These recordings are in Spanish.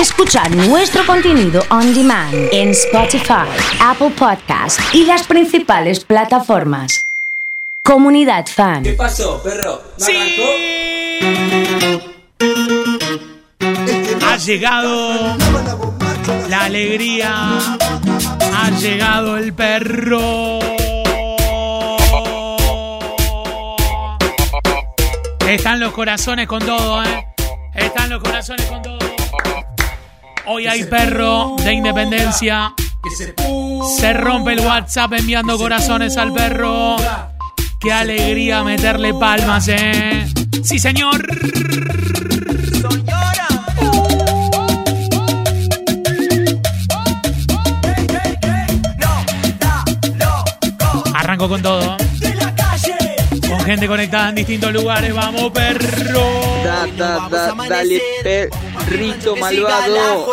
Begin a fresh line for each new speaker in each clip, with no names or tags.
Escuchar nuestro contenido on demand en Spotify, Apple Podcast y las principales plataformas. Comunidad Fan.
¿Qué pasó, perro? ¿No
¡Sí! Ha llegado la alegría. Ha llegado el perro. Están los corazones con todo, ¿eh? Están los corazones con todo. Hoy hay perro de independencia. Se rompe el WhatsApp enviando corazones al perro. Qué alegría meterle palmas, ¿eh? Sí, señor. Arranco con todo. Con gente conectada en distintos lugares. Vamos, perro.
Da, da, da, dale, perrito malvado.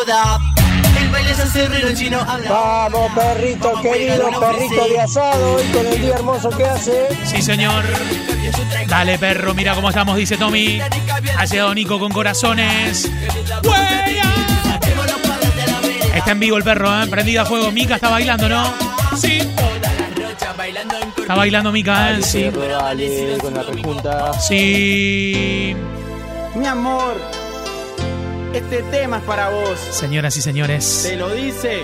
Vamos, perrito querido, perrito de asado, y con el día hermoso que hace.
Sí, señor. Dale, perro, mira cómo estamos, dice Tommy. Ha llegado Nico con corazones. ¡Huella! Está en vivo el perro, ¿eh? Prendida a fuego. Mica está bailando, ¿no? Sí. Está bailando Mica, ¿eh? Sí. Sí.
Mi amor, este tema es para vos.
Señoras y señores.
Te lo dice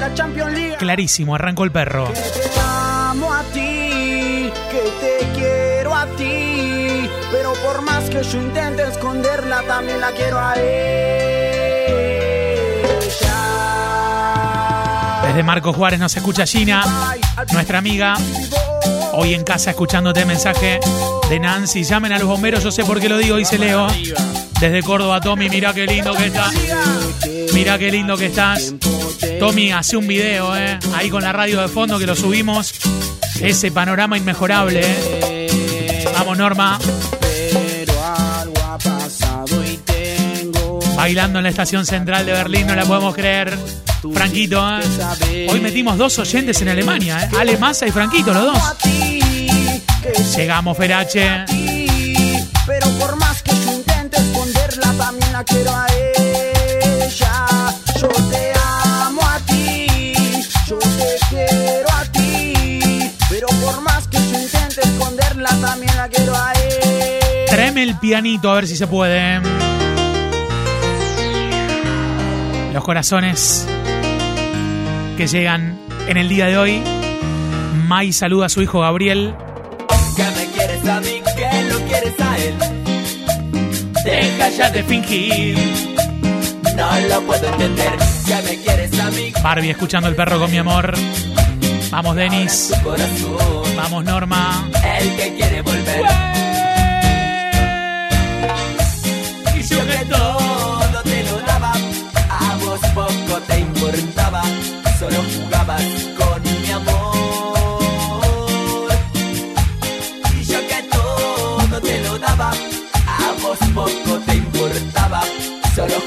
la Champions League.
Clarísimo, arrancó el perro.
Que te amo a ti, que te quiero a ti. Pero por más que yo intente esconderla, también la quiero a ella.
Desde Marco Juárez nos escucha Gina, nuestra amiga. Hoy en casa escuchándote mensaje de Nancy. Llamen a los bomberos, yo sé por qué lo digo, dice Leo. Desde Córdoba, Tommy, mira qué lindo que estás. Mira qué lindo que estás. Tommy, hace un video, ¿eh? Ahí con la radio de fondo que lo subimos. Ese panorama inmejorable, ¿eh? Vamos, Norma. Bailando en la estación central de Berlín, no la podemos creer. Franquito, ¿eh? Hoy metimos dos oyentes en Alemania, ¿eh? Ale Massa y Franquito, los dos. Llegamos, Ferache.
Quiero a ella. Yo te amo a ti, yo te quiero a ti. Pero por más que yo intente esconderla, también la quiero a ella.
Tráeme el pianito a ver si se puede. Los corazones que llegan en el día de hoy. Mai saluda a su hijo Gabriel.
Que me quieres a mí, que lo quieres a él.
Deja ya de fingir.
No lo puedo entender. Que me quieres a mí,
Barbie escuchando el perro con mi amor. Vamos, Denis. Vamos, Norma.
El que quiere volver.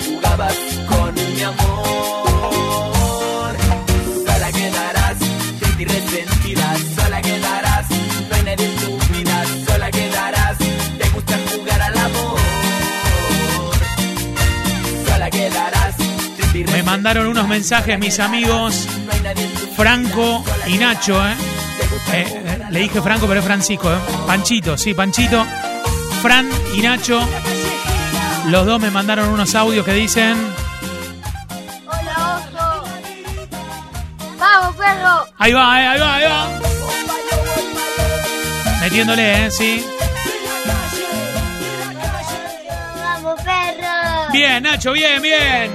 Jugabas con mi amor. Sola quedarás, triste y resentida. Sola quedarás, no hay nadie en tu vida. Sola quedarás, te gusta jugar al amor. Sola quedarás,
Me mandaron unos mensajes mis amigos Franco y Nacho, ¿eh? Eh, eh, le dije Franco, pero es Francisco, ¿eh? Panchito, sí, Panchito. Fran y Nacho. Los dos me mandaron unos audios que dicen.
Hola, oso. Vamos, perro.
Ahí va, eh, ahí va, ahí va. Metiéndole, ¿eh? Sí.
Vamos, perro.
Bien, Nacho, bien, bien.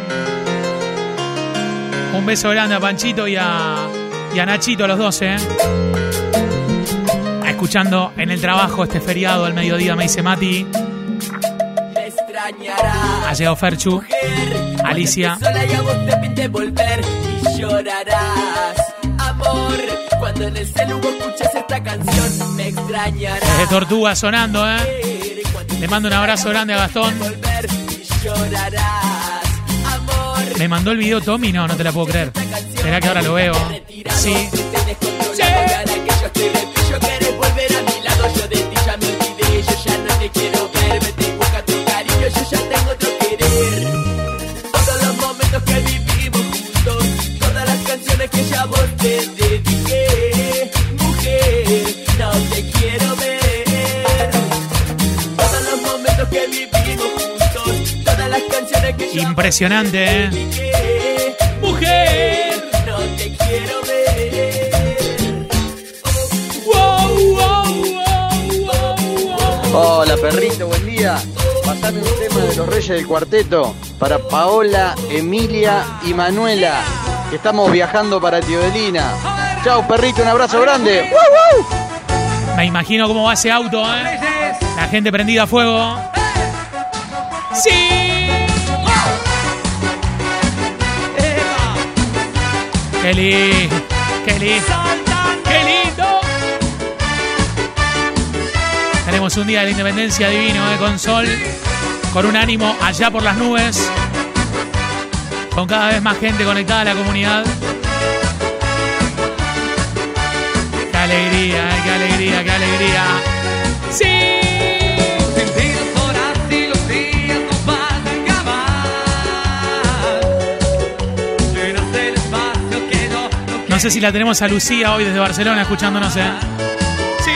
Un beso grande a Panchito y a, y a Nachito, a los dos, ¿eh? Escuchando en el trabajo este feriado al mediodía, me dice Mati. Ha llegado Ferchu. Alicia.
Sola y a vos te pinte volver y llorarás. Amor, cuando en el celu vos escuches esta canción, me extrañarás.
Desde Tortuga sonando, ¿eh? Le mando un abrazo grande a Gastón. Me mandó el video Tommy, no, no te la puedo creer. Será que ahora lo veo. Sí. Impresionante, ¿eh? Mujer.
no te quiero ver.
Wow, wow, wow, wow, wow.
Hola perrito, buen día. Pasame un tema de los Reyes del Cuarteto para Paola, Emilia y Manuela, que estamos viajando para Teodelina. Chao perrito, un abrazo grande.
Me imagino cómo va ese auto, ¿eh? La gente prendida a fuego. ¡Sí! ¡Qué lindo! ¡Qué lindo! ¡Qué lindo! Tenemos un día de independencia divino, ¿eh? Con sol, con un ánimo allá por las nubes, con cada vez más gente conectada a la comunidad. ¡Qué alegría, eh! qué alegría, qué alegría! No sé si la tenemos a Lucía hoy desde Barcelona escuchándonos, ¿eh? Sí.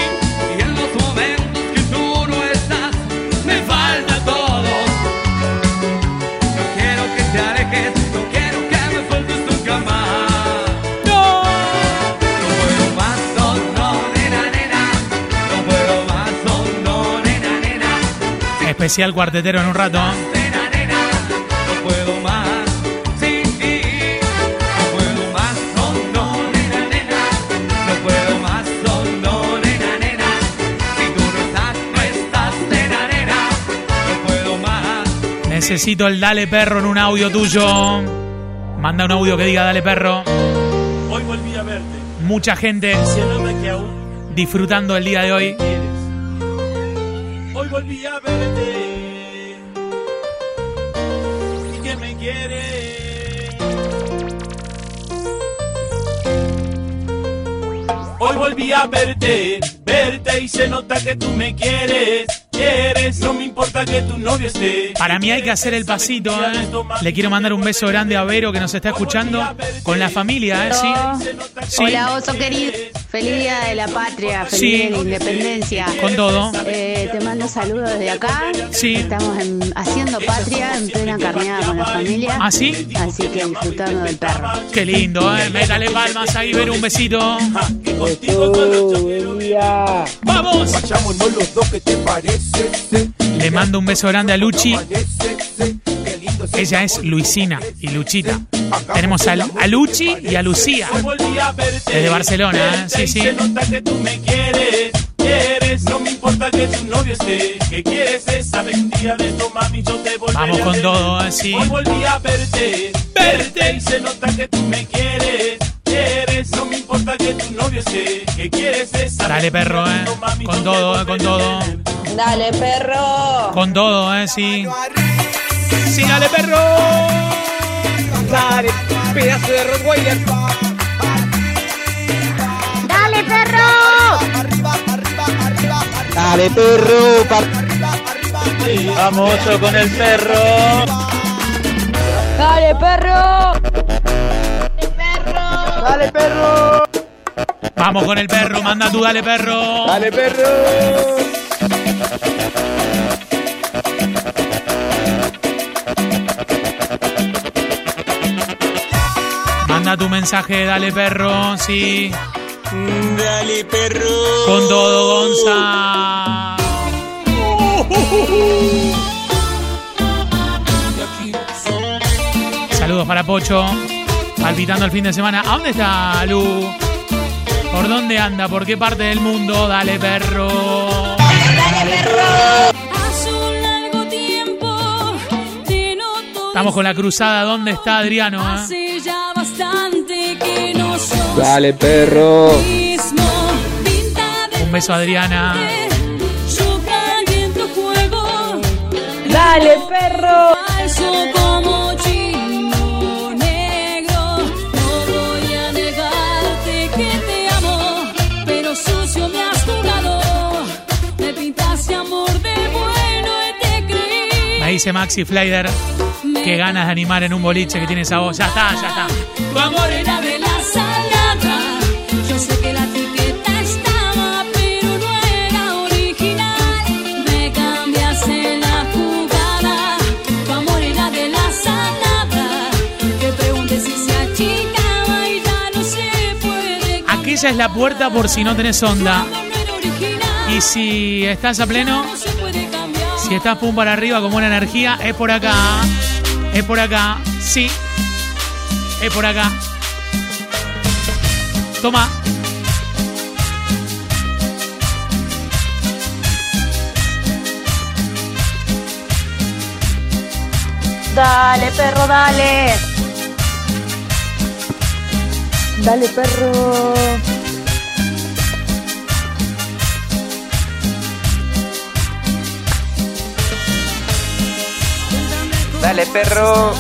Me falta todo. No quiero que te alejes, no quiero que me sueltes nunca más.
¡No!
No puedo más, no, no, nena, nena. No puedo más, no, no, nena, nena.
Especial cuartetero en un rato. Necesito el dale perro en un audio tuyo. Manda un audio que diga dale perro.
Hoy volví a verte,
Mucha gente
diciéndome que aún
disfrutando el día de hoy.
quieres. Hoy volví a verte y que me quieres. Hoy volví a verte, verte y se nota que tú me quieres. Quieres, no me importa que tu novio esté.
Para mí hay que hacer el pasito, ¿eh? Le quiero mandar un beso grande a Vero que nos está escuchando con la familia, ¿eh? Sí. Sí.
Hola, oso querido. Feliz Día de la Patria, feliz
Sí.
Día de la Independencia.
Con todo.
Eh, te mando saludos desde acá.
Sí.
Estamos en- haciendo patria en plena carneada con la familia.
¿Ah, sí?
Así que disfrutando del perro.
Qué lindo, ¿eh? Métale palmas ahí, Vero, un besito.
buen día.
¡Vamos!
Vayámonos los dos, ¿qué te parece?
Le mando un beso grande a Luchi. Ella es Luisina y Luchita. Tenemos a, a Luchi y a Lucía. Desde Barcelona, ¿eh? Sí, sí. Vamos con todo, ¿eh? Sí.
Hoy volví a verte, verte y se nota que tú me quieres, quieres, no me importa que tu novio esté. Que quieres esa
Dale, perro, ¿eh? Con todo, ¿eh? Con todo.
Dale, perro.
Con todo, ¿eh? Sí. Sí, dale, perro.
Dale, pedazo de Rottweiler.
¡Dale, perro!
Dale, perro.
Vamos con el perro.
Dale, perro.
Dale, perro.
Vamos con el perro. Manda tú, dale, perro.
Dale, perro.
Manda tu mensaje, dale, perro. Sí.
Dale, perro.
Con todo, Gonza. Saludos para Pocho. Palpitando el fin de semana. ¿A dónde está Lu? ¿Por dónde anda? ¿Por qué parte del mundo? Dale, perro.
Hace un largo tiempo te noto
Estamos con la cruzada. ¿Dónde está Adriano? eh?
hace ya bastante que no sos
Dale, perro.
Un beso a Adriana.
Dale, perro.
Maxi Flyder. Qué ganas de animar en un boliche que tiene esa voz. Ya está, ya está.
Me la jugada. Aquella es la puerta por si no tenés onda. Y si estás a pleno si estás pum para arriba con buena energía, es por acá. Es por acá. Sí. Es por acá. Toma.
Dale, perro, dale. Dale, perro.
Dale, perro.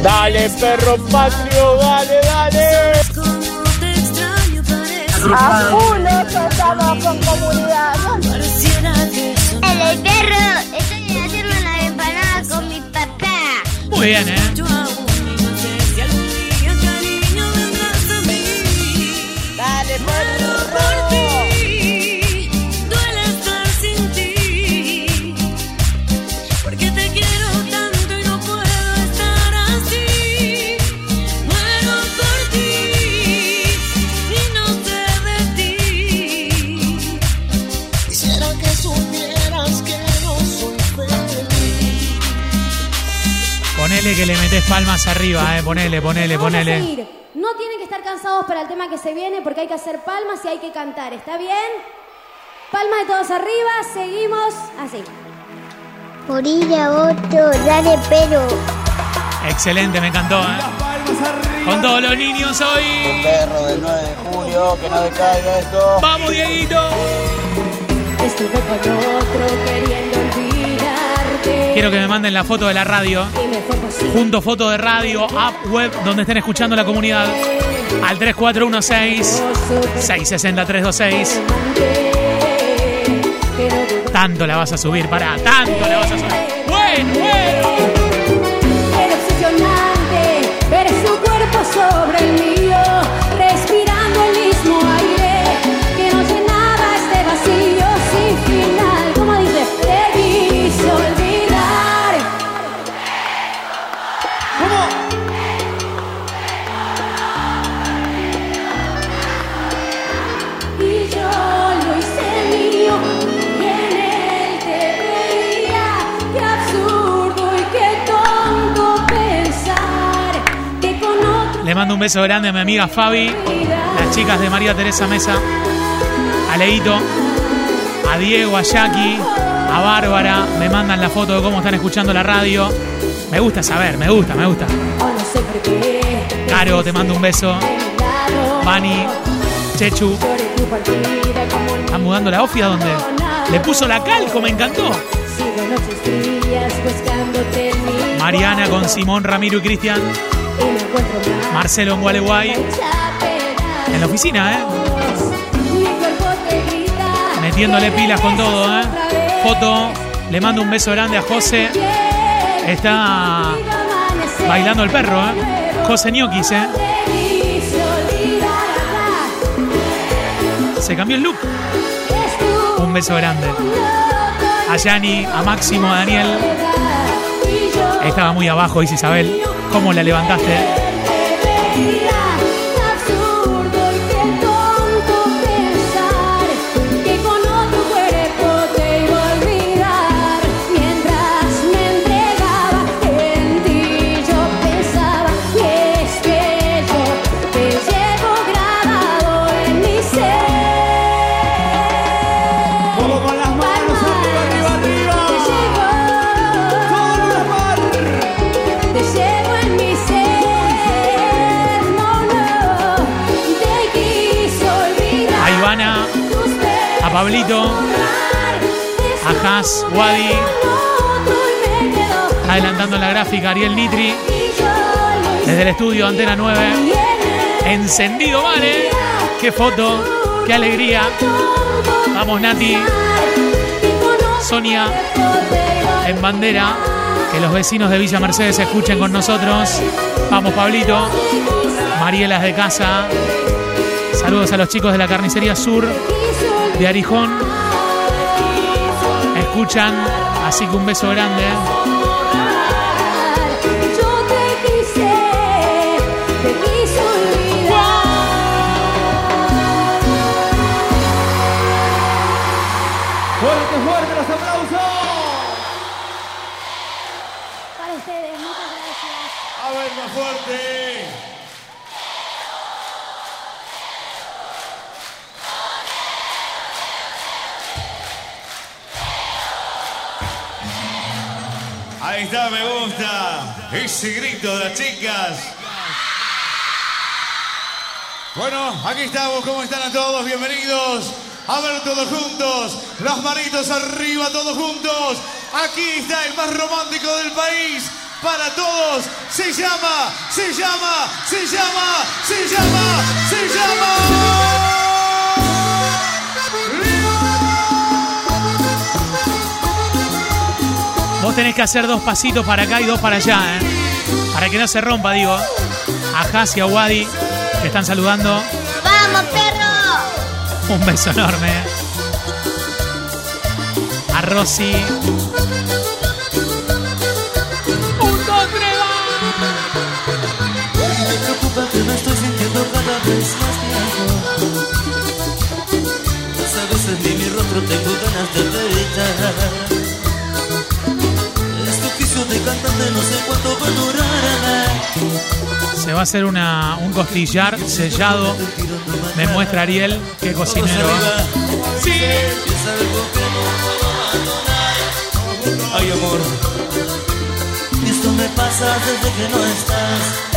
Dale, perro patrio, dale, dale.
A full, estamos con comunidad.
Dale, perro. Estoy haciendo una empanada con mi papá.
Muy bien, ¿eh?
Dale, perro. Que
le metes palmas arriba, eh. Ponele, ponele,
Vamos a
ponele.
seguir. No tienen que estar cansados para el tema que se viene porque hay que hacer palmas y hay que cantar. ¿Está bien? Palmas de todos arriba. Seguimos así.
Orilla, otro. Dale, perro.
Excelente, me encantó, ¿eh? Con todos los niños hoy.
Perro del 9 de julio, que no decaiga esto.
¡Vamos, Dieguito!
Estuve con otro queriendo olvidarte.
Quiero que me manden la foto de la radio. Junto foto de radio, app, web, donde estén escuchando la comunidad. Al 3416 660 326. Tanto la vas a subir, pará, tanto la vas a subir. Bueno, bueno. Mando un beso grande a mi amiga Fabi, las chicas de María Teresa Mesa, a Leito, a Diego, a Jackie, a Bárbara. Me mandan la foto de cómo están escuchando la radio. Me gusta saber, me gusta, me gusta. Caro, te mando un beso. Vani, Chechu. ¿Están mudando la ofia donde? Le puso la calco, me encantó. Mariana con Simón, Ramiro y Cristian. Marcelo en Gualeguay. En la oficina, ¿eh? Metiéndole pilas con todo, ¿eh? Foto. Le mando un beso grande a José. Está bailando el perro, ¿eh? José Ñoquis, ¿eh? Se cambió el look. Un beso grande. A Yani, a Máximo, a Daniel. Estaba muy abajo, dice Isabel. ¿Cómo la levantaste? Pablito, a Wadi. Adelantando la gráfica, Ariel Nitri. Desde el estudio Antena 9. Encendido, vale. Qué foto, qué alegría. Vamos, Nati. Sonia, en bandera. Que los vecinos de Villa Mercedes escuchen con nosotros. Vamos, Pablito. Marielas de casa. Saludos a los chicos de la carnicería sur de Arijón. Escuchan, así que un beso grande.
Ese grito de las chicas. Bueno, aquí estamos. ¿Cómo están a todos? Bienvenidos. A ver todos juntos. Las manitos arriba, todos juntos. Aquí está el más romántico del país. Para todos. Se llama, se llama, se llama, se llama, se llama.
Vos tenés que hacer dos pasitos para acá y dos para allá, ¿eh? Para que no se rompa, digo. A Has y a Wadi, que están saludando.
¡Vamos, perro!
Un beso enorme. A Rosy. Un, dos, tres,
Me preocupa que me estoy sintiendo cada vez más viejo. Sabes, en mí mi rostro tengo ganas de gritar. Oficio de cantante no sé cuánto va a durar.
Se va a hacer una, un costillar sellado. Me muestra Ariel, qué cocinero.
Sí. Ay, amor. Esto me pasa desde que no estás.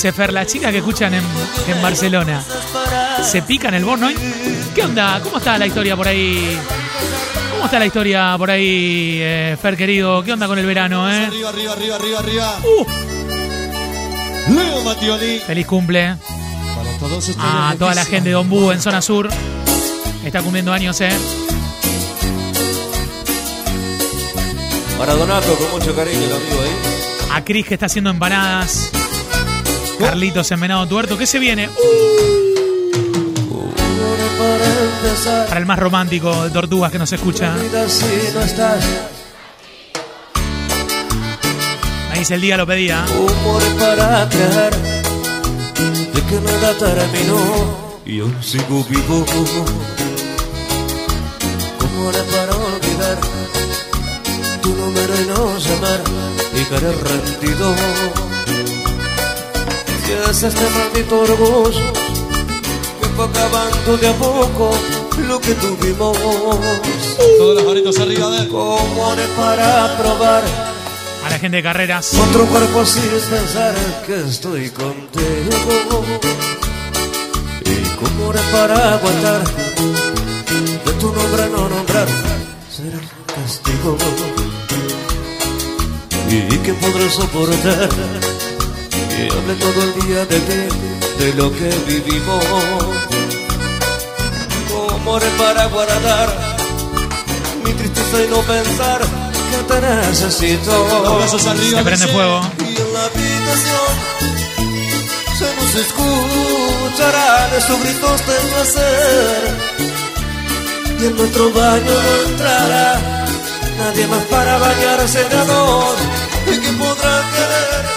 Dice
Fer, la chica que escuchan en, en Barcelona. ¿Se pican el bono? ¿Qué onda? ¿Cómo está la historia por ahí? ¿Cómo está la historia por ahí, eh, Fer querido? ¿Qué onda con el verano, eh?
Arriba, arriba, arriba, arriba, arriba.
Uh,
Leo Mattioli.
feliz cumple
Para todos ustedes.
a toda la gente de Don Bú en zona sur. Está cumpliendo años, eh.
Para Donato, con mucho cariño, el amigo ahí.
A Cris que está haciendo empanadas. Carlitos en Venado Tuerto. ¿Qué se viene? Uh,
Para
el más romántico de Tortugas que nos escucha. Me dice el día lo pedía.
Para. De que. Y aún sigo vivo. ¿Cómo haré para olvidar tu número y no llamar? Y caer rendido. Si es este maldito orgullo que fue acabando de a poco lo que tuvimos.
Todas las manitos arriba de él.
¿Cómo haré para probar
A la gente de carreras.
otro cuerpo sin pensar que estoy contigo? ¿Y cómo haré para aguantar de tu nombre no nombrar? Será un castigo. ¿Y quién podrá soportar que hable todo el día de ti, de lo que vivimos? ¿Cómo haré para guardar mi tristeza y no pensar que te necesito?
Se prende fuego.
Y en la habitación se nos escucharán esos gritos de placer. Y en nuestro baño no entrará nadie más para bañarse de amor. ¿Y que podrá querer?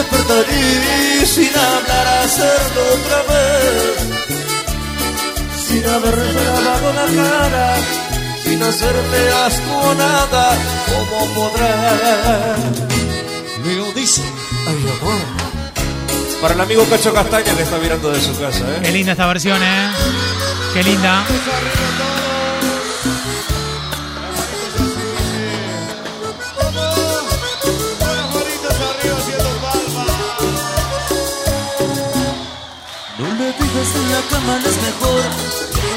Despertar y sin hablar hacerlo otra vez. Sin haberme lavado la cara, sin hacerme asco o nada, ¿cómo podrá?
Leo dice.
Ay, amor.
Para el amigo Cacho Castaña que está mirando de su casa, ¿eh?
Qué linda esta versión, eh. Qué linda.
Mejor.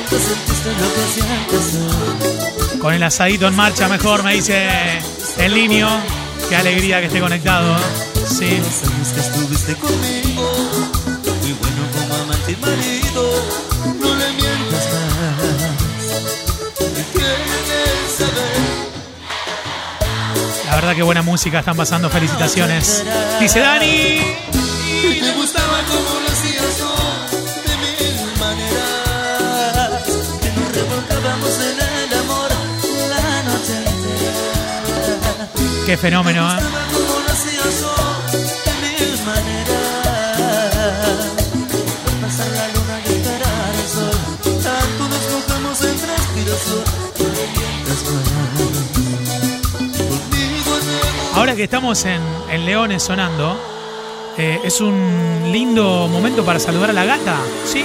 Sentiste lo que.
Con el asadito en marcha mejor, me dice el niño. Qué alegría que esté conectado. Sí.
Los años que estuviste conmigo. Muy bueno como amante y marido. No le mientas más. Quieres saber.
La verdad que buena música están pasando. Felicitaciones. Dice Dani.
Manos, conmigo en
Ahora que estamos en, en Leones sonando, eh, es un lindo momento para saludar a la gata, ¿sí?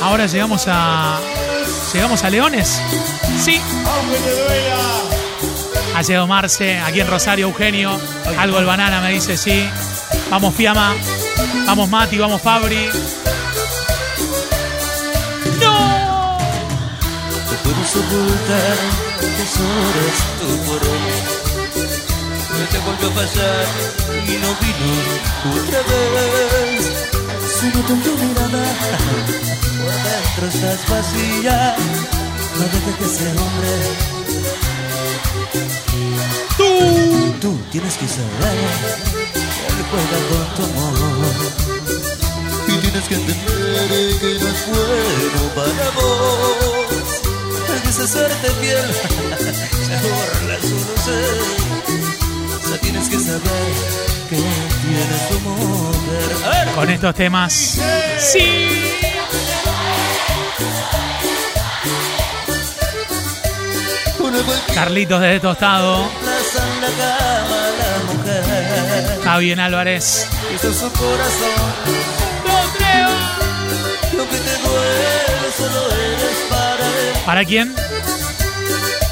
Ahora llegamos a. Llegamos a Leones, ¿sí?
Aunque te duela.
Llegado Marce, aquí en Rosario, Eugenio. Algo el banana me dice sí. Vamos Fiamma, vamos Mati, vamos Fabri. ¡No!
No puedes ocultar que solo eres tú por hoy. No te volvió a pasar y no vino otra vez. No te tu mirada, por dentro estás vacía. No dejes que ese hombre. Tienes que saber. Él juega con tu amor. Y tienes que entender que no es bueno para vos. Él dice serte fiel, sé. O sea, tienes que saber que tiene tu mujer. A ver.
Con estos temas. ¡Sí! Carlitos desde Tostado. Javier Álvarez.
Hizo su corazón. Lo que te duele solo eres para él.
¿Para quién?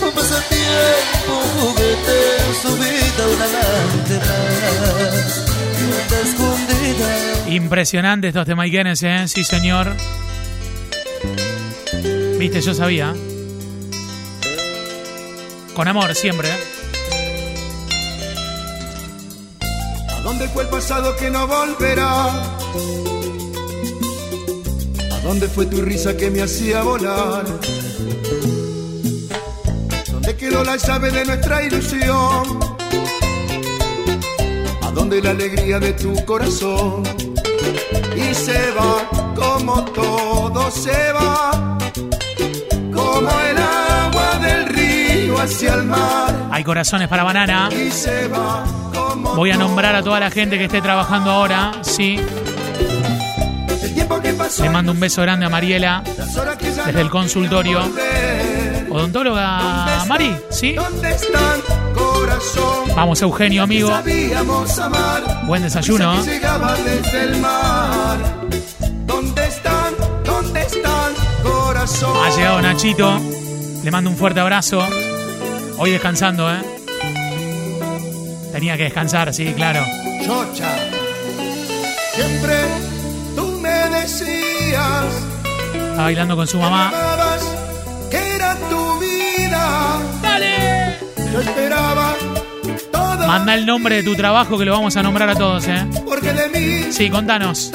Un pasatiempo, un juguete, su vida, un amante más. Y una escondida.
Impresionante estos temas Ikenes, ¿eh? Sí, señor. Viste, yo sabía. Con amor, siempre. ¿eh?
Dónde fue el pasado que no volverá? ¿A dónde fue tu risa que me hacía volar? ¿Dónde quedó la llave de nuestra ilusión? ¿A dónde la alegría de tu corazón? Y se va como todo se va, como el agua del río hacia el mar.
Hay corazones para banana.
Y se va
Voy a nombrar a toda la gente que esté trabajando ahora. Sí. Le mando un beso grande a Mariela desde el consultorio. Odontóloga Mari, ¿sí? Vamos, Eugenio, amigo. Buen desayuno.
Brisa que llegaba desde el mar. ¿Dónde están? ¿Dónde están, corazón?
Ha llegado Nachito. Le mando un fuerte abrazo. Hoy descansando, ¿eh? Tenía que descansar, sí, claro.
Chocha. Siempre tú me decías
Está bailando con su mamá.
que era tu vida. Dale. Yo esperaba todo
Manda el nombre de tu trabajo que lo vamos a nombrar a todos, ¿eh?
porque de mí
Sí, contanos.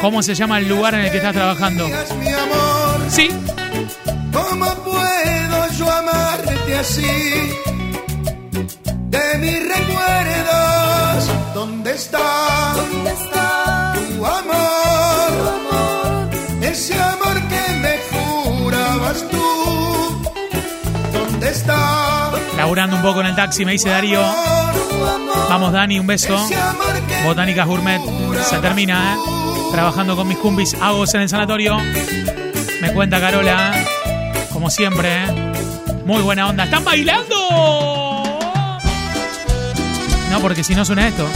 ¿Cómo se llama el lugar en el que estás trabajando?
mi amor.
Sí.
¿Cómo puedo yo amarte así? De mis recuerdos, ¿dónde está? ¿Dónde está tu amor? Ese amor que me jurabas tú. ¿Dónde está?
Laburando un poco en el taxi, me dice Darío. Vamos, Dani, un beso. Botánicas Gourmet. Se termina, ¿eh? Trabajando con mis cumbis agos en el sanatorio. Me cuenta Carola, ¿eh? Como siempre, ¿eh? Muy buena onda. ¿Están bailando? No, porque si no suena esto.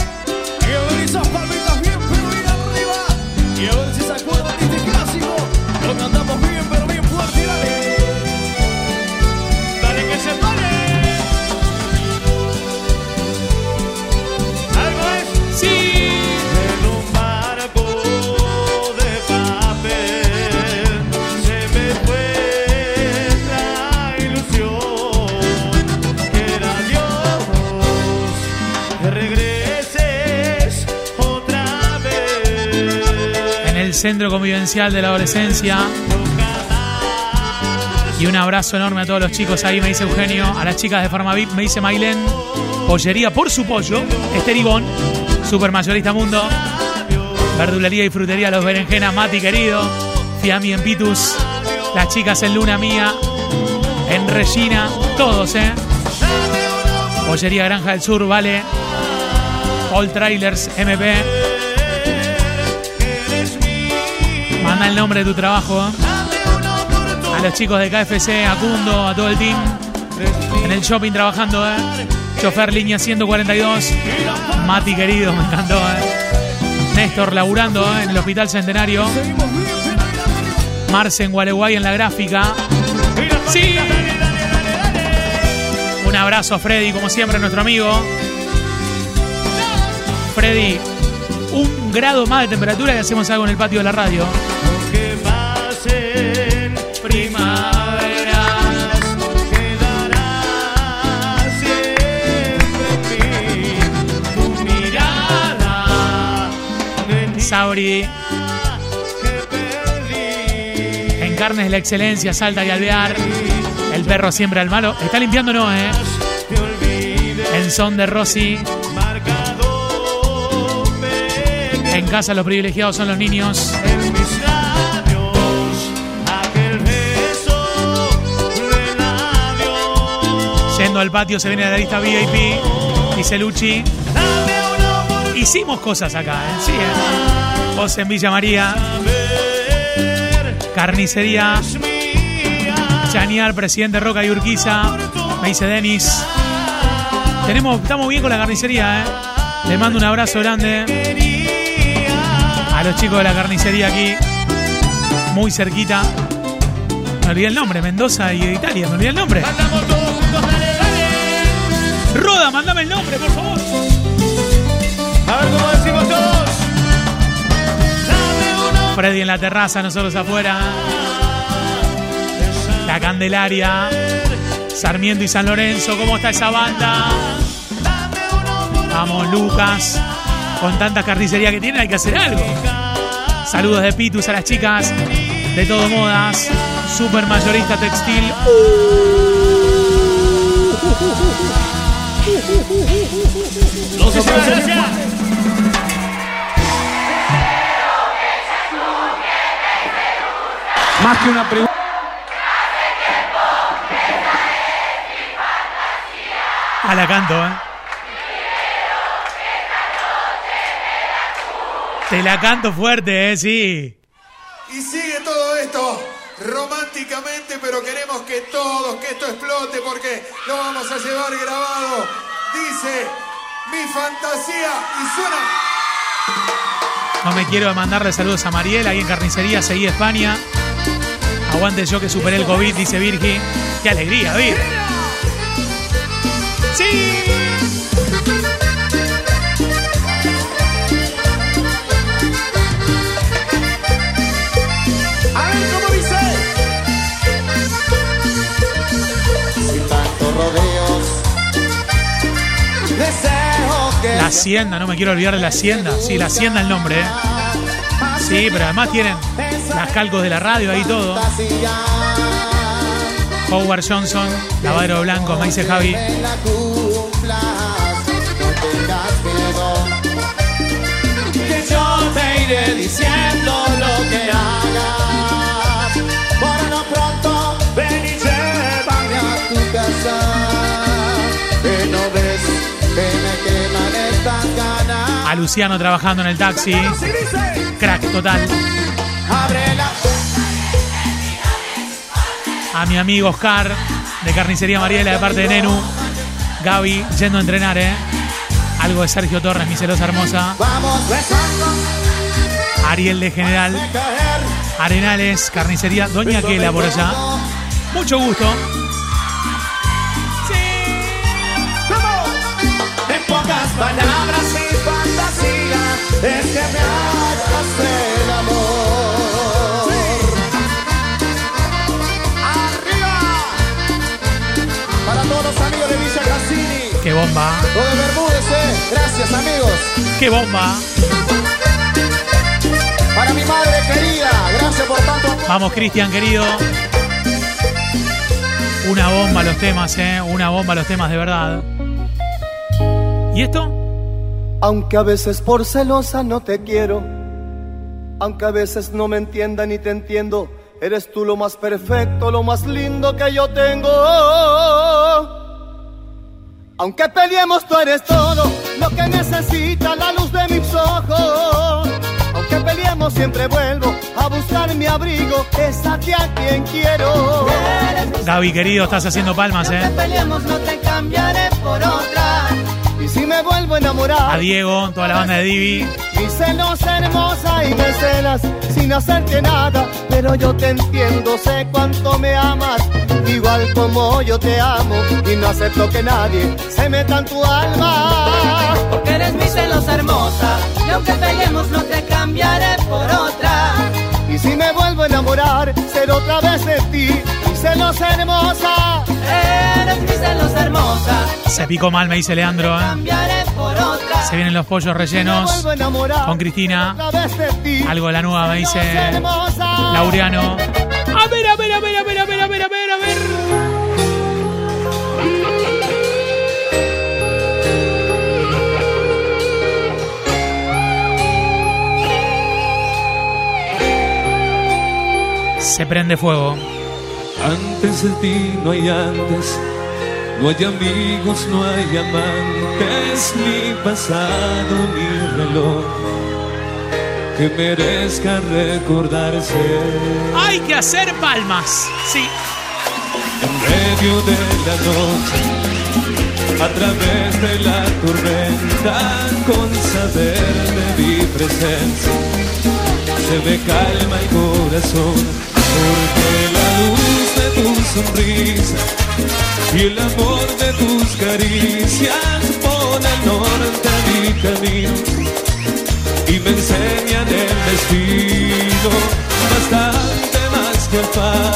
Centro convivencial de la adolescencia. Y un abrazo enorme a todos los chicos ahí, me dice Eugenio. A las chicas de Farmavip, me dice Mailén. Pollería por su pollo. Esther Ivón, Super Mayorista Mundo. Verdulería y frutería Los Berenjenas, Mati querido. Fiami en Pitus. Las chicas en Luna Mía. En Regina. Todos, ¿eh? Pollería Granja del Sur, vale. All Trailers MP. Manda el nombre de tu trabajo. A los chicos de KFC, a Cundo, a todo el team. En el shopping trabajando, ¿eh? Chofer línea 142. Mati querido, me encantó, ¿eh? Néstor laburando ¿eh? en el Hospital Centenario. Marce en Gualeguay en la gráfica. Sí. Un abrazo a Freddy, como siempre, nuestro amigo. Freddy, un grado más de temperatura y hacemos algo en el patio de la radio. Sauri. En carnes de la excelencia, salta y alvear. El perro siempre al malo. Está limpiando, no, eh. En son de Rosy. En casa los privilegiados son los niños. Yendo al patio se viene la lista VIP. Dice Luchi. Hicimos cosas acá, ¿eh? Sí, ¿eh? José en Villa María. Carnicería. Chaniar, presidente Roca y Urquiza. Me dice Denis. Tenemos, estamos bien con la carnicería, ¿eh? Le mando un abrazo grande a los chicos de la carnicería aquí. Muy cerquita. Me olvidé el nombre, Mendoza y Italia. Me olvidé el nombre. Roda, mandame el nombre, por favor. Freddy en la terraza, nosotros afuera. La Candelaria. Sarmiento y San Lorenzo, ¿cómo está esa banda? Vamos, Lucas. Con tanta carnicería que tiene, hay que hacer algo. Saludos de Pitus a las chicas de Todo Modas. Super mayorista textil.
Los
Más que una pregunta.
A la canto, ¿eh? Te la canto fuerte, ¿eh? Sí.
Y sigue todo esto románticamente, pero queremos que todos, que esto explote porque lo vamos a llevar grabado. Dice mi fantasía y suena.
No me quiero mandarle saludos a Mariel, ahí en Carnicería, seguí España. Aguante yo que superé el COVID, dice Virgi. Qué alegría, Vir. Sí.
A ver cómo dice.
Sin tantos rodeos. Deseo que
La Hacienda, no me quiero olvidar de la Hacienda. Sí, la Hacienda el nombre, ¿eh? Sí, pero además tienen las calcos de la radio ahí todo. Howard Johnson, Lavadero Blanco, me dice Javi.
Que yo te iré diciendo lo que hagas. Por lo pronto, ven y llévame a tu casa. Que no ves que me queman estas ganas.
A Luciano trabajando en el taxi. Crack total.
Abre la
A mi amigo Oscar de Carnicería Mariela de parte de Nenu. Gaby yendo a entrenar, ¿eh? Algo de Sergio Torres, mi celosa hermosa. Ariel de General. Arenales, Carnicería Doña Quela por allá. Mucho gusto. Qué bomba.
De Bermúdez, eh. Gracias amigos.
Qué bomba.
Para mi madre querida, gracias por tanto amor.
Vamos, Cristian, querido. Una bomba los temas, ¿eh? Una bomba los temas de verdad. ¿Y esto?
Aunque a veces por celosa no te quiero, aunque a veces no me entienda ni te entiendo, eres tú lo más perfecto, lo más lindo que yo tengo.
Aunque peleemos, tú eres todo lo que necesita la luz de mis ojos. Aunque peleemos, siempre vuelvo a buscar mi abrigo. Es a ti a quien quiero.
Gaby, querido, estás haciendo palmas,
Aunque
¿eh?
peleemos, no te cambiaré por otra. Y si me vuelvo a enamorar.
A Diego, toda la banda de Divi.
Mi celos hermosa y me celas sin hacerte nada, pero yo te entiendo, sé cuánto me amas, igual como yo te amo y no acepto que nadie se meta en tu alma.
Porque eres mi celosa hermosa Y aunque peleemos no te cambiaré por otra
Y si me vuelvo a enamorar, ser otra vez de ti, celosa hermosa.
Eres mi celosa hermosa
Se picó mal, me dice Leandro. ¿eh?
Cambiaré por otra
Se vienen los pollos rellenos con Cristina. Algo de la nueva, me dice. Laureano. A ver, a ver, a ver, a ver, a ver, a ver, a ver, a ver. Se prende fuego.
Antes de ti no hay antes, no hay amigos, no hay amantes, ni pasado ni reloj que merezca recordarse.
Hay que hacer palmas. Sí.
En medio de la noche, a través de la tormenta, con saber de mi presencia, se me calma el corazón, porque la luz de tu sonrisa y el amor de tus caricias pone el norte a mi camino y me enseñan el destino, bastante más que el faro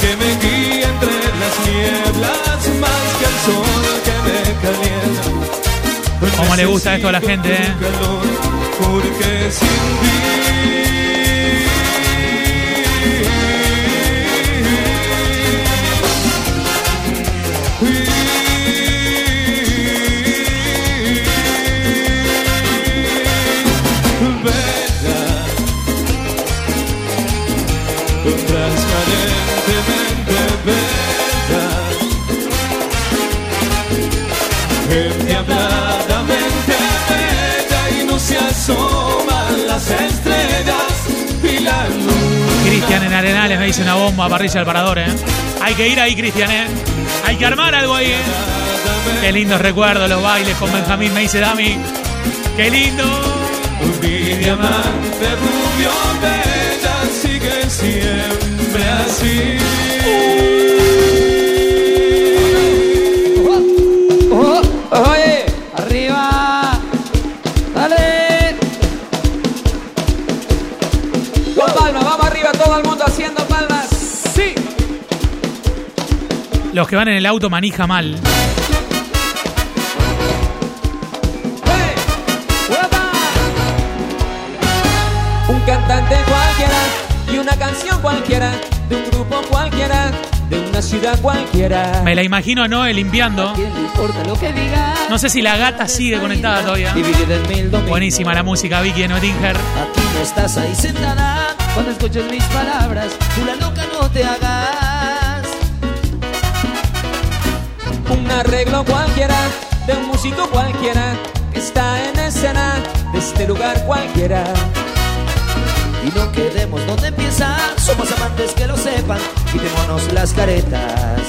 que me guía entre las nieblas más que el sol que me calienta.
¿Cómo le gusta esto a la gente? eh?
Calor, porque sin ti,
Cristian en Arenales me dice una bomba, parrilla al parador, ¿eh? Hay que ir ahí, Cristian, ¿eh? Hay que armar algo ahí, ¿eh? Qué lindos recuerdos los bailes con Benjamín, me dice Dami. Qué lindo.
Mi diamante rubio bella sigue siempre así.
Los que van en el auto manija mal.
Un cantante cualquiera y una canción cualquiera, de un grupo cualquiera, de una ciudad cualquiera.
Me la imagino a Noé limpiando. No sé si la gata sigue conectada todavía. Buenísima la música, Vicky en Oettinger.
Aquí no estás ahí sentada cuando escuches mis palabras. Tú la loca no te hagas. Arreglo cualquiera de un músico cualquiera que está en escena de este lugar cualquiera. Y no quedemos donde empieza, somos amantes que lo sepan, quitémonos las caretas.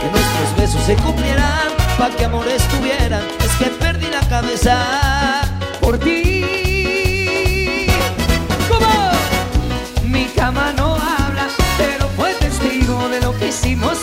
Que nuestros besos se cumplieran, pa' que amores tuvieran, es que perdí la cabeza por ti. ¿Cómo? Mi cama no habla, pero fue testigo de lo que hicimos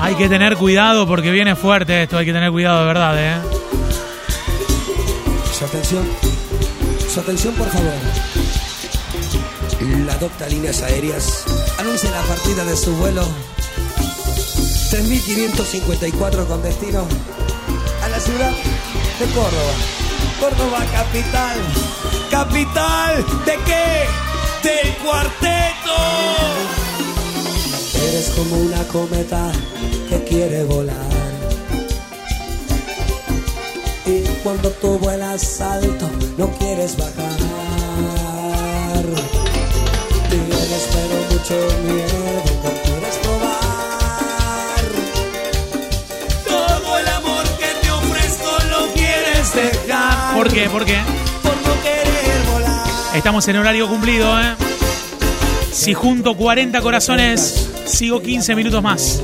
Hay que tener cuidado porque viene fuerte esto. Hay que tener cuidado de verdad, ¿eh?
Su atención, su atención por favor. La docta Líneas Aéreas anuncia la partida de su vuelo 3554 con destino a la ciudad de Córdoba. Córdoba capital. ¿Capital de qué? Del cuarteto. Eres como una cometa que quiere volar. Y cuando tú vuelas alto, no quieres bajar. Tienes pero mucho miedo, no quieres probar. Todo el amor que te ofrezco lo quieres dejar.
¿Por qué? ¿Por qué?
Por no querer volar.
Estamos en horario cumplido, ¿eh? Si junto 40 corazones, sigo 15 minutos más.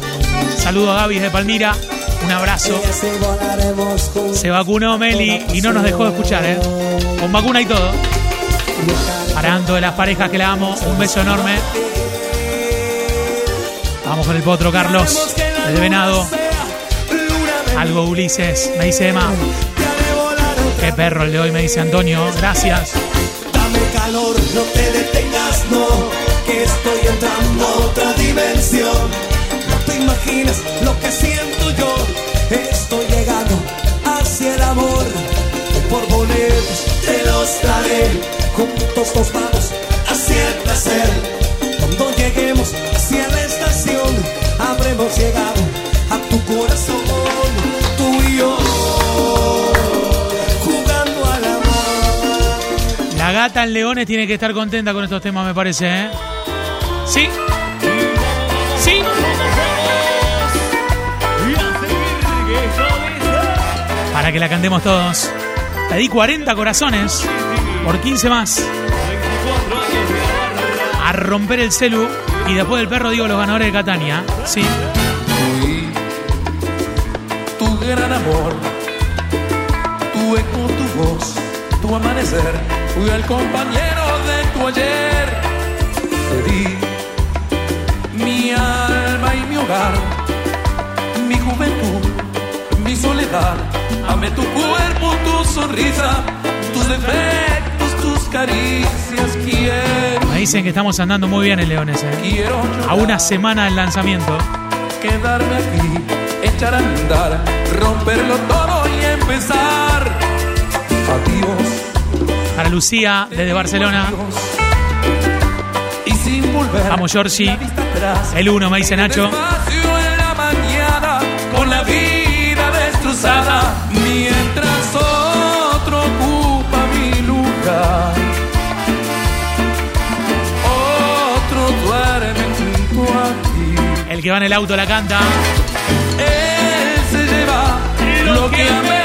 Saludo a Gaby de Palmira. Un abrazo. Se vacunó Meli y no nos dejó de escuchar, ¿eh? Con vacuna y todo. Para Anto de las parejas que la amo, un beso enorme. Vamos con el potro, Carlos, desde Venado. Algo Ulises, me dice Emma. Qué perro el de hoy, me dice Antonio. Gracias.
Dame calor, no te detengas, no, que estoy entrando a otra dimensión. No te imaginas lo que siento yo, estoy llegando hacia el amor. Por boletos te los daré, juntos nos vamos hacia el placer. Cuando lleguemos hacia la estación, habremos llegado
en Leones tiene que estar contenta con estos temas, me parece, ¿eh? Sí. Sí. Para que la cantemos todos. Pedí 40 corazones por 15 más. A romper el celu. Y después del perro digo los ganadores de Catania. Sí.
Fui tu gran amor, tu eco, tu voz, tu amanecer. Fui el compañero de tu ayer. Te di mi alma y mi hogar, mi juventud, mi soledad. Amé tu cuerpo, tu sonrisa, tus defectos, tus caricias. Quiero,
Me dicen que estamos andando muy bien en Leones, ¿eh?
quiero
A una semana del lanzamiento.
quedarme aquí, echar a andar, romperlo todo y empezar. Adiós,
Lucía, desde Barcelona. Vamos, Giorgi. El uno, me dice Nacho.
Con la vida destrozada, mientras otro ocupa mi lugar. Otro duerme junto a ti.
El que va en el auto la canta.
Él se lleva lo que amé.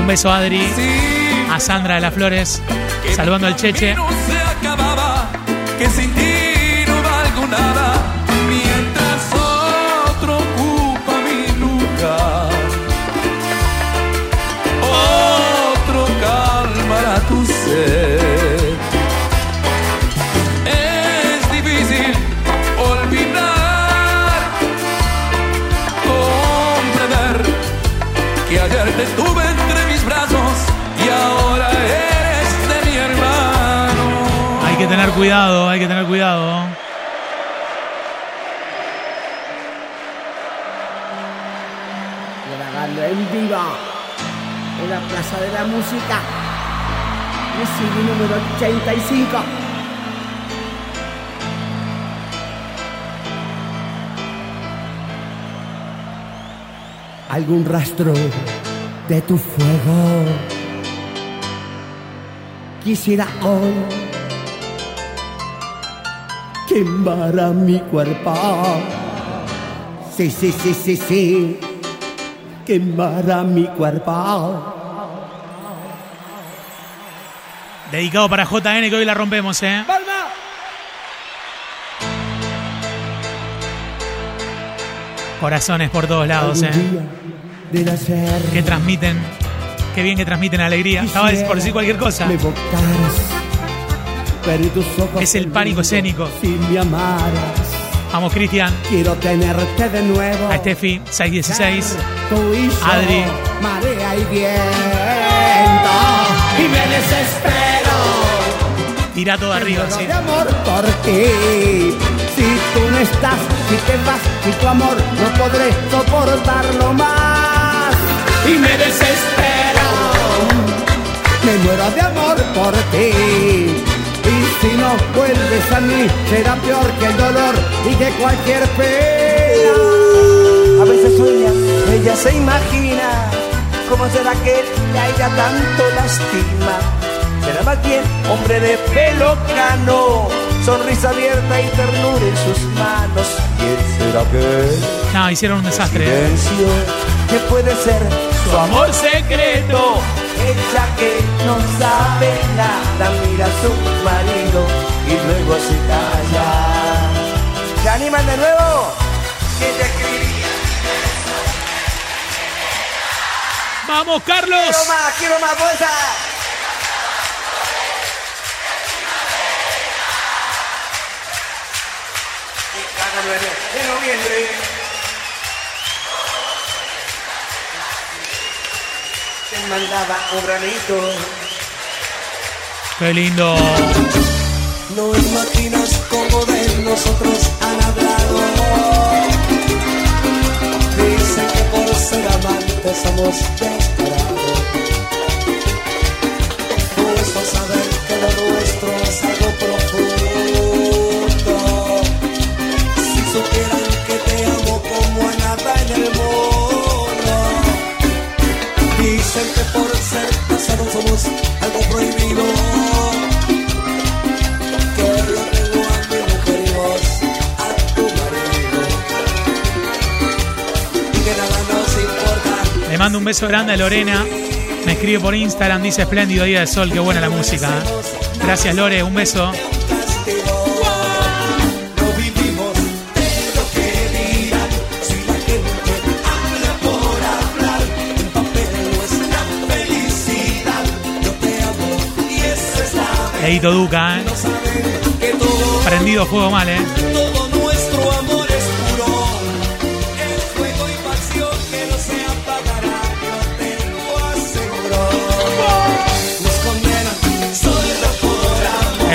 Un beso Adri. A Sandra de las Flores. Saludando al Cheche. Cuidado, hay que tener cuidado.
grabando en vivo en la Plaza de la Música. El CD número 85. Algún rastro de tu fuego. Quisiera hoy quemar a mi cuerpo. Sí, sí, sí, sí, sí quemará mi cuerpo.
Dedicado para JN que hoy la rompemos, ¿eh? Corazones por todos lados, ¿eh? Que transmiten. Qué bien que transmiten alegría. Estaba por decir cualquier cosa.
me
Es el pánico escénico.
si me amaras.
Vamos, Cristian.
Quiero tenerte de nuevo.
A Steffi, 616.
Tú y yo,
Adri.
marea y viento. Y me desespero.
Tira todo arriba,
Muero
sí.
de amor por ti. Si tú no estás, si te vas, si tu amor no podré soportarlo más. Y me desespero. Me muero de amor por ti. Si no vuelves a mí, será peor que el dolor y
de cualquier pena. A veces sueña, ella se imagina cómo será que a ella tanto lastima. Será más bien hombre de pelo cano, sonrisa abierta y ternura en sus manos. ¿Quién será que
No, hicieron un desastre. ¿eh?
silencio que puede ser
Su amor secreto.
Ella que no sabe nada mira a su marido y luego se calla. ¿Se animan de nuevo? Ella.
¡Vamos, Carlos!
Quiero más, quiero más fuerza. De noviembre. Mandaba un granito.
Qué lindo.
No imaginas cómo de nosotros han hablado. Dicen que por ser amantes somos descarados.
Mando un beso grande a Lorena. Me escribe por Instagram, dice espléndido día de sol, qué buena la música. ¿eh? Gracias Lore, un beso.
No vivimos de lo que dirán. Si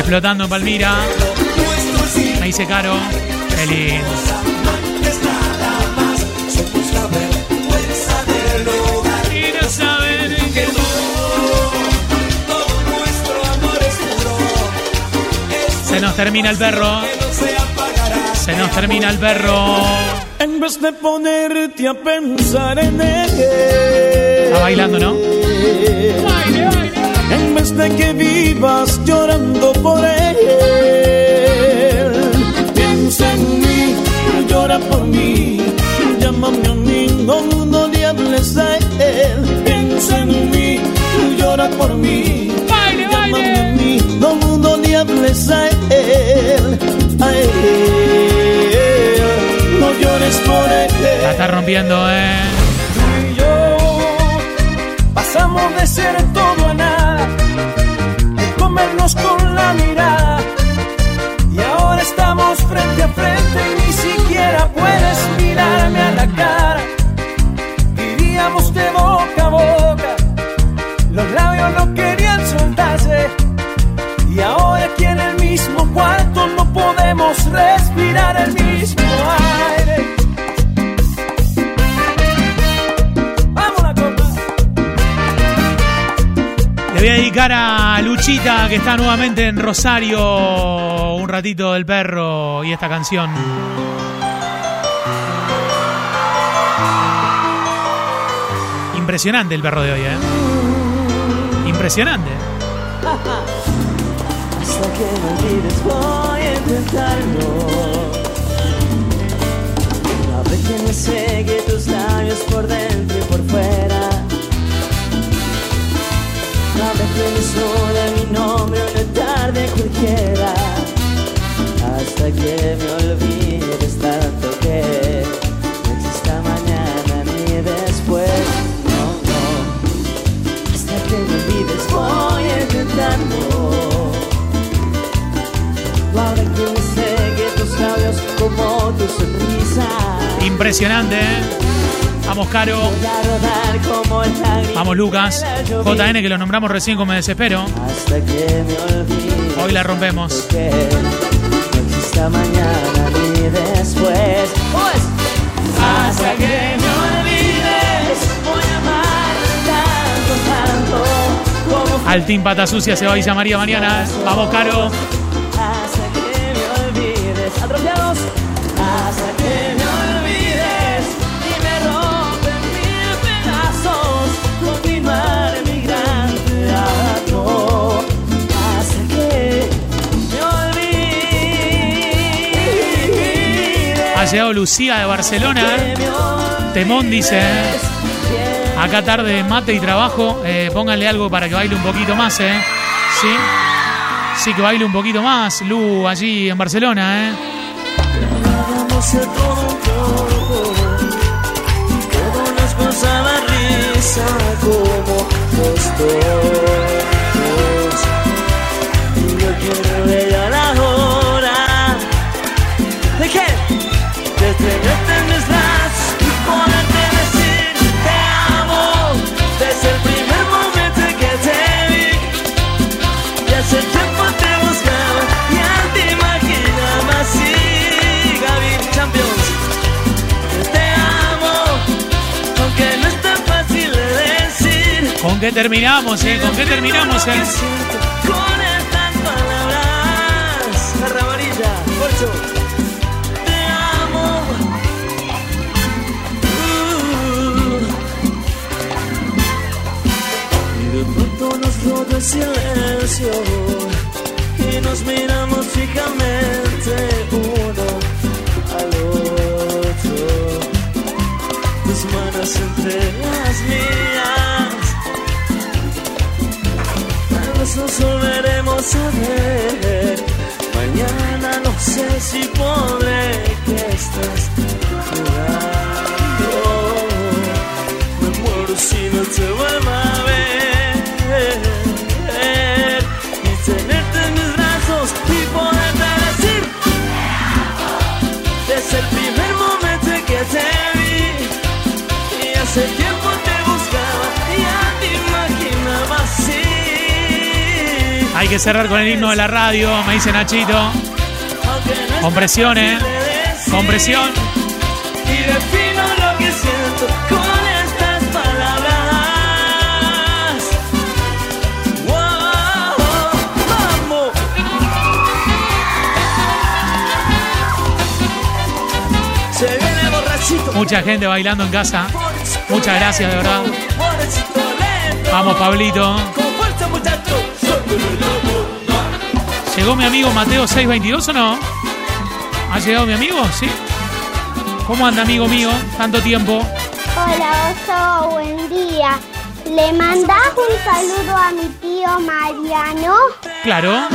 Explotando en Palmira. Me dice caro. Qué lindo. Y no saben
que. Es
Se nos termina el perro.
Se
nos termina el perro.
En vez de ponerte a pensar en él.
Está bailando, ¿no?
De que vivas llorando por él, piensa en mí, llora por mí, llámame a mí, no, no le hables a él. Piensa en mí, llora por mí, llámame a mí, no, no le hables a él, a él. No llores por él.
La está rompiendo, ¿eh?
Tú y yo pasamos de ser
dedicar a Luchita, que está nuevamente en Rosario, un ratito del perro y esta canción. Impresionante el perro de hoy, ¿eh? Impresionante.
Hasta que me olvides voy a intentarlo A ver que me tus labios por dentro y por fuera Mi nombre una tarde cualquiera. Hasta que me olvides tanto que No exista mañana ni después. No, no. Hasta que me olvides voy a intentarlo. Ahora que me seque tus labios como tu sonrisa.
Impresionante, ¿eh? Vamos, Caro.
A
Vamos, Lucas. JN, que lo nombramos recién como me desespero. Hoy la rompemos.
Hasta que me olvides Voy a amar tanto, tanto
Al Team Pata Sucia se va Villa María mañana. Vamos, Caro. Lucía de Barcelona. Temón dice. ¿eh? Acá tarde mate y trabajo. Eh, pónganle algo para que baile un poquito más, ¿eh? Sí. Sí, que baile un poquito más. Lu allí en Barcelona, ¿eh?
Hace tiempo te buscaba y ya te imaginaba así, Gaby Champions. Te amo, aunque no es tan fácil de decir.
¿Con qué terminamos, eh? ¿Con qué terminamos, eh?
Silencio y nos miramos fijamente uno al otro. Tus manos entre las mías. Tal vez nos volveremos a ver. Mañana no sé si podré que estés jugando. Me muero si no te vuelvo
Hay que cerrar con el himno de la radio, me dice Nachito. Con presión, ¿eh? Con presión.
Y defino lo que siento con estas palabras. Wow, vamos. Se viene borrachito.
Mucha gente bailando en casa. Muchas gracias, de verdad. Vamos, Pablito. ¿Llegó mi amigo Mateo 622 o no? ¿Ha llegado mi amigo? ¿Sí? ¿Cómo anda, amigo mío? Tanto tiempo.
Hola, oso, buen día. ¿Le mandás un saludo a mi tío Mariano?
Claro.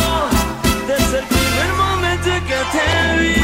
Desde el primer momento que te vi.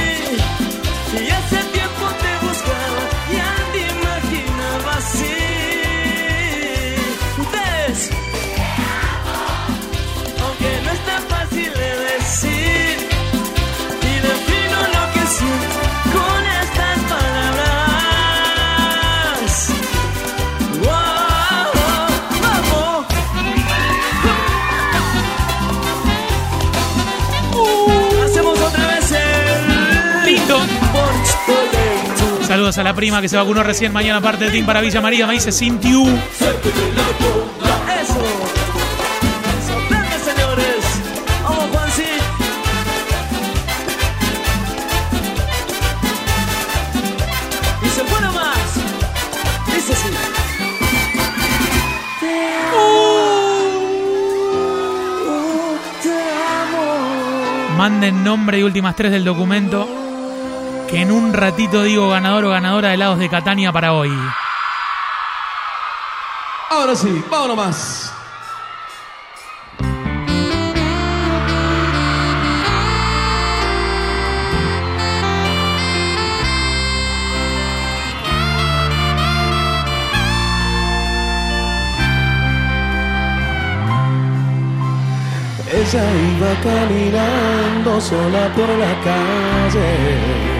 Saludos a la prima que se vacunó recién mañana parte de Team para Villa María. Me dice Cintiu.
Eso. Soplante, señores. Vamos, Juanci. Y se puede más. Dice así. Te amo. Te amo.
Manden nombre y últimas tres del documento. Que en un ratito digo ganador o ganadora de helados de Catania para hoy.
Ahora sí, vámonos más.
Ella iba caminando sola por la calle,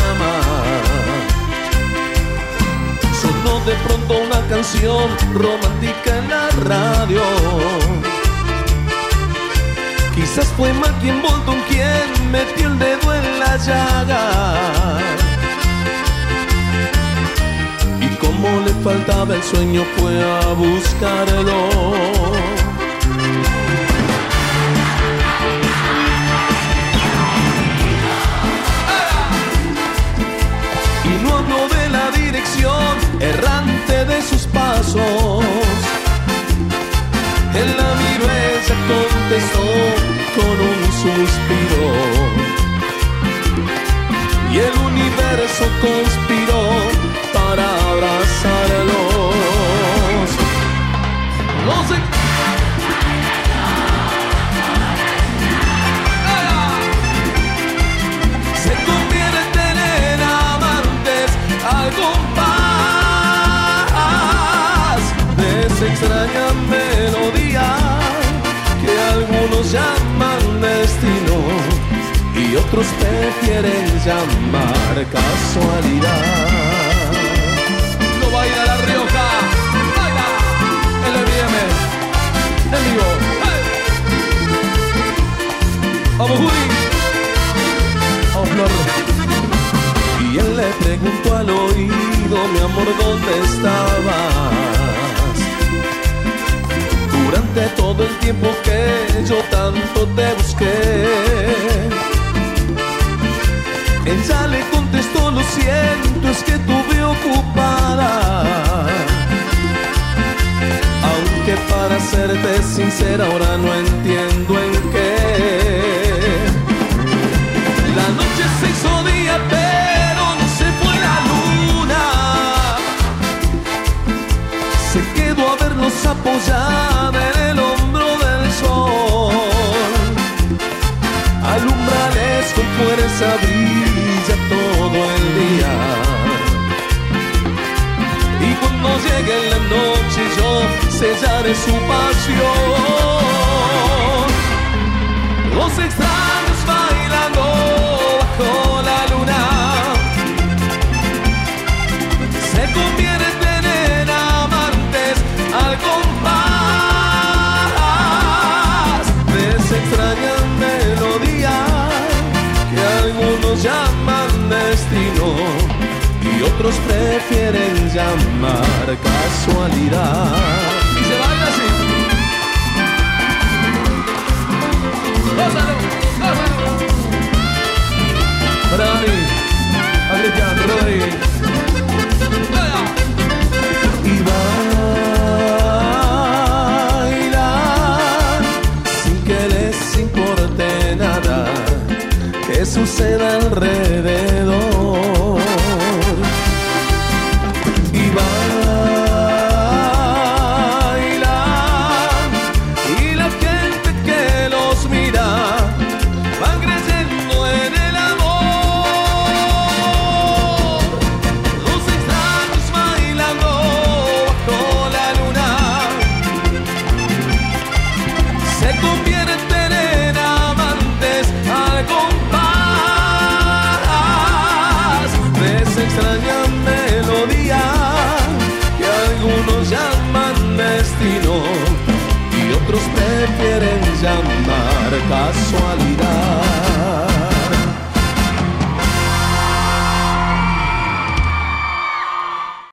de pronto una canción romántica en la radio. Quizás fue mal Mackin Bolton quien metió el dedo en la llaga. Y como le faltaba el sueño fue a buscarlo. speak. be sonho sellar su pasión. Los extraños bailando bajo la luna se convierten en amantes al compás de esa extraña melodía que algunos llaman destino y otros prefieren llamar casualidad. gózalo, gózalo. Brani, Adrián Rodríguez. That's why.